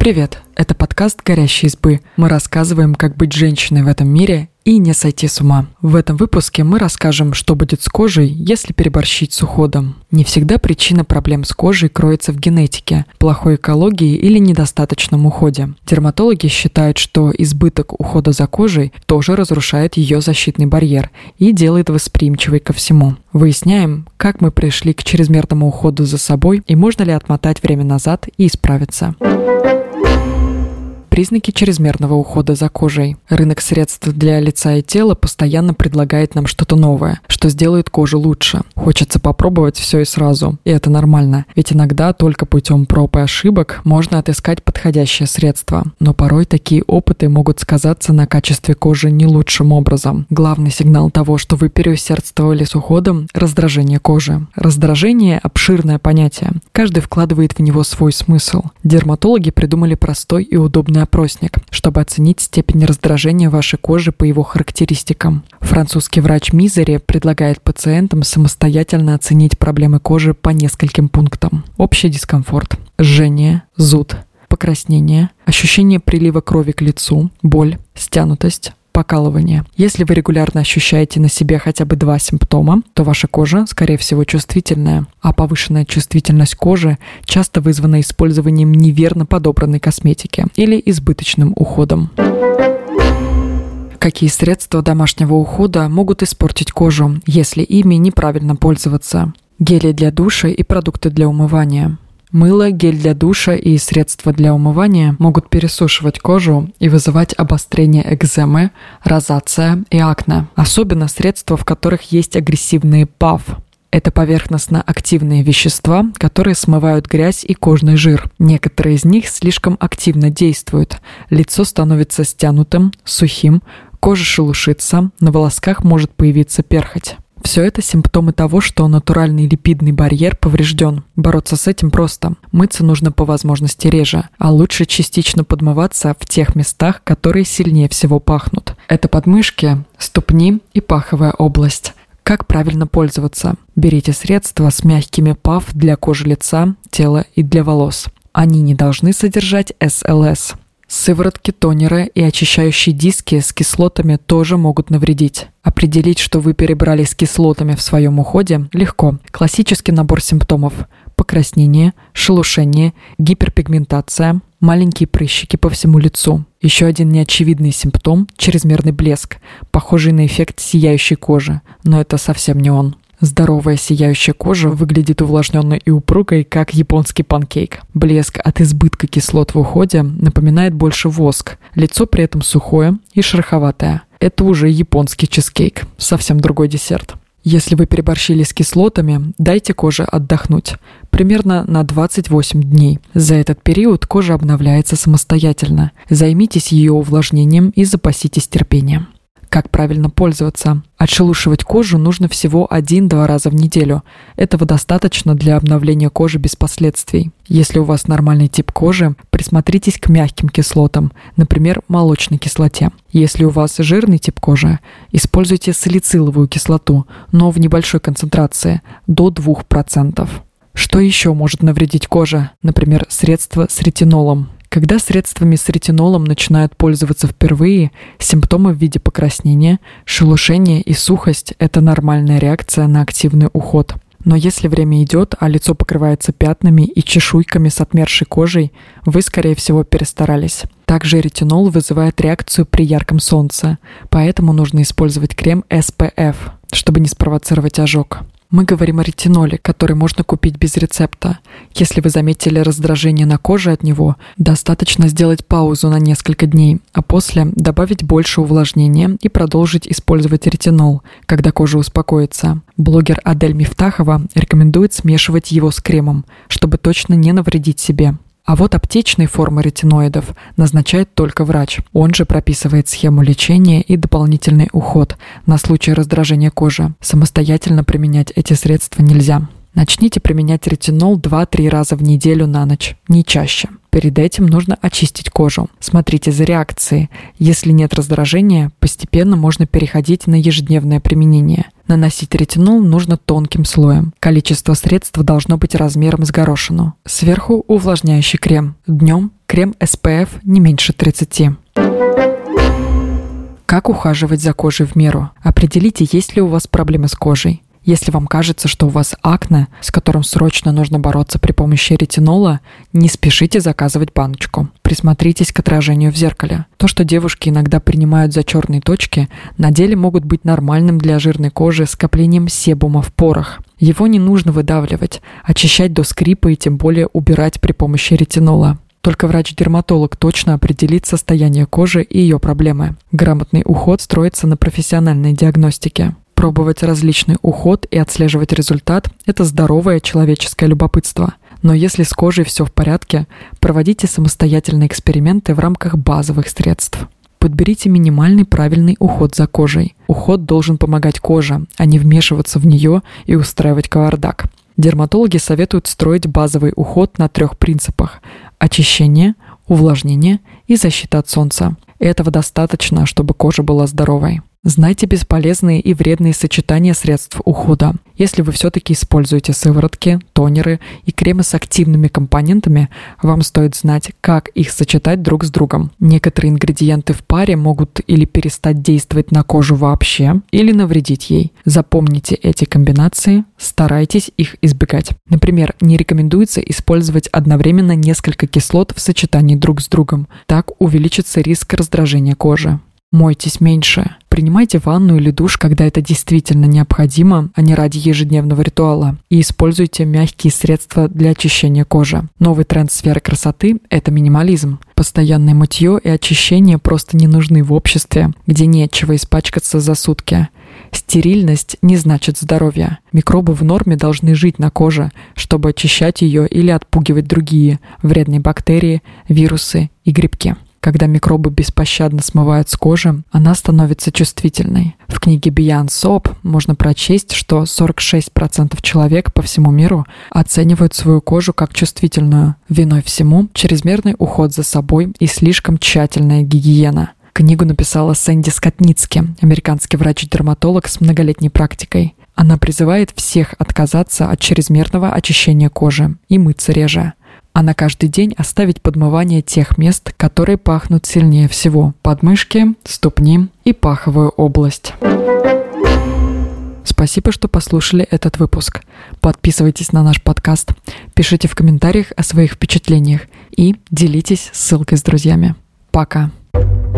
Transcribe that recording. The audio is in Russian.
Привет! Это подкаст «Горящие избы». Мы рассказываем, как быть женщиной в этом мире и не сойти с ума. В этом выпуске мы расскажем, что будет с кожей, если переборщить с уходом. Не всегда причина проблем с кожей кроется в генетике, плохой экологии или недостаточном уходе. Дерматологи считают, что избыток ухода за кожей тоже разрушает ее защитный барьер и делает восприимчивой ко всему. Выясняем, как мы пришли к чрезмерному уходу за собой и можно ли отмотать время назад и исправиться. Признаки чрезмерного ухода за кожей. Рынок средств для лица и тела постоянно предлагает нам что-то новое, что сделает кожу лучше. Хочется попробовать все и сразу. И это нормально. Ведь иногда только путем проб и ошибок можно отыскать подходящее средство. Но порой такие опыты могут сказаться на качестве кожи не лучшим образом. Главный сигнал того, что вы переусердствовали с уходом – раздражение кожи. Раздражение – обширное понятие. Каждый вкладывает в него свой смысл. Дерматологи придумали простой и удобный подробный опросник, чтобы оценить степень раздражения вашей кожи по его характеристикам. Французский врач Мизери предлагает пациентам самостоятельно оценить проблемы кожи по нескольким пунктам. Общий дискомфорт, жжение, зуд, покраснение, ощущение прилива крови к лицу, боль, стянутость, покалывание. Если вы регулярно ощущаете на себе хотя бы два симптома, то ваша кожа, скорее всего, чувствительная. А повышенная чувствительность кожи часто вызвана использованием неверно подобранной косметики или избыточным уходом. Какие средства домашнего ухода могут испортить кожу, если ими неправильно пользоваться? Гели для душа и продукты для умывания – Мыло, гель для душа и средства для умывания могут пересушивать кожу и вызывать обострение экземы, розация и акне. Особенно средства, в которых есть агрессивные ПАВ. Это поверхностно-активные вещества, которые смывают грязь и кожный жир. Некоторые из них слишком активно действуют. Лицо становится стянутым, сухим, кожа шелушится, на волосках может появиться перхоть. Все это симптомы того, что натуральный липидный барьер поврежден. Бороться с этим просто. Мыться нужно по возможности реже, а лучше частично подмываться в тех местах, которые сильнее всего пахнут. Это подмышки, ступни и паховая область. Как правильно пользоваться? Берите средства с мягкими ПАВ для кожи лица, тела и для волос. Они не должны содержать СЛС. Сыворотки, тонеры и очищающие диски с кислотами тоже могут навредить. Определить, что вы перебрали с кислотами в своем уходе, легко. Классический набор симптомов – покраснение, шелушение, гиперпигментация, маленькие прыщики по всему лицу. Еще один неочевидный симптом – чрезмерный блеск, похожий на эффект сияющей кожи, но это совсем не он. Здоровая сияющая кожа выглядит увлажненной и упругой, как японский панкейк. Блеск от избытка кислот в уходе напоминает больше воск. Лицо при этом сухое и шероховатое. Это уже японский чизкейк, совсем другой десерт. Если вы переборщили с кислотами, дайте коже отдохнуть. Примерно на 28 дней. За этот период кожа обновляется самостоятельно. Займитесь ее увлажнением и запаситесь терпением. Как правильно пользоваться? Отшелушивать кожу нужно всего один-два раза в неделю. Этого достаточно для обновления кожи без последствий. Если у вас нормальный тип кожи, присмотритесь к мягким кислотам, например, молочной кислоте. Если у вас жирный тип кожи, используйте салициловую кислоту, но в небольшой концентрации, до 2%. Что еще может навредить коже? Например, средства с ретинолом. Когда средствами с ретинолом начинают пользоваться впервые, симптомы в виде покраснения, шелушения и сухость – это нормальная реакция на активный уход. Но если время идет, а лицо покрывается пятнами и чешуйками с отмершей кожей, вы, скорее всего, перестарались. Также ретинол вызывает реакцию при ярком солнце, поэтому нужно использовать крем SPF, чтобы не спровоцировать ожог. Мы говорим о ретиноле, который можно купить без рецепта. Если вы заметили раздражение на коже от него, достаточно сделать паузу на несколько дней, а после добавить больше увлажнения и продолжить использовать ретинол, когда кожа успокоится. Блогер Адель Мифтахова рекомендует смешивать его с кремом, чтобы точно не навредить себе. А вот аптечные формы ретиноидов назначает только врач. Он же прописывает схему лечения и дополнительный уход на случай раздражения кожи. Самостоятельно применять эти средства нельзя. Начните применять ретинол 2-3 раза в неделю на ночь, не чаще. Перед этим нужно очистить кожу. Смотрите за реакцией. Если нет раздражения, постепенно можно переходить на ежедневное применение. Наносить ретинол нужно тонким слоем. Количество средств должно быть размером с горошину. Сверху увлажняющий крем. Днем Крем SPF не меньше 30. Как ухаживать за кожей в меру? Определите, есть ли у вас проблемы с кожей. Если вам кажется, что у вас акне, с которым срочно нужно бороться при помощи ретинола, не спешите заказывать баночку. Присмотритесь к отражению в зеркале. То, что девушки иногда принимают за черные точки, на деле могут быть нормальным для жирной кожи скоплением себума в порах. Его не нужно выдавливать, очищать до скрипа и тем более убирать при помощи ретинола. Только врач-дерматолог точно определит состояние кожи и ее проблемы. Грамотный уход строится на профессиональной диагностике. Пробовать различный уход и отслеживать результат – это здоровое человеческое любопытство. Но если с кожей все в порядке, проводите самостоятельные эксперименты в рамках базовых средств. Подберите минимальный правильный уход за кожей. Уход должен помогать коже, а не вмешиваться в нее и устраивать кавардак. Дерматологи советуют строить базовый уход на трех принципах – очищение, увлажнение и защита от солнца. Этого достаточно, чтобы кожа была здоровой. Знайте бесполезные и вредные сочетания средств ухода. Если вы все-таки используете сыворотки, тонеры и кремы с активными компонентами, вам стоит знать, как их сочетать друг с другом. Некоторые ингредиенты в паре могут или перестать действовать на кожу вообще, или навредить ей. Запомните эти комбинации, старайтесь их избегать. Например, не рекомендуется использовать одновременно несколько кислот в сочетании друг с другом. Так увеличится риск раздражения кожи. Мойтесь меньше. Принимайте ванну или душ, когда это действительно необходимо, а не ради ежедневного ритуала. И используйте мягкие средства для очищения кожи. Новый тренд сферы красоты – это минимализм. Постоянное мытье и очищение просто не нужны в обществе, где нечего испачкаться за сутки. Стерильность не значит здоровье. Микробы в норме должны жить на коже, чтобы очищать ее или отпугивать другие вредные бактерии, вирусы и грибки. Когда микробы беспощадно смывают с кожи, она становится чувствительной. В книге Beyond Soap можно прочесть, что 46% человек по всему миру оценивают свою кожу как чувствительную. Виной всему чрезмерный уход за собой и слишком тщательная гигиена. Книгу написала Сэнди Скотницки, американский врач-дерматолог с многолетней практикой. Она призывает всех отказаться от чрезмерного очищения кожи и мыться реже а на каждый день оставить подмывание тех мест, которые пахнут сильнее всего – подмышки, ступни и паховую область. Спасибо, что послушали этот выпуск. Подписывайтесь на наш подкаст, пишите в комментариях о своих впечатлениях и делитесь ссылкой с друзьями. Пока! thank you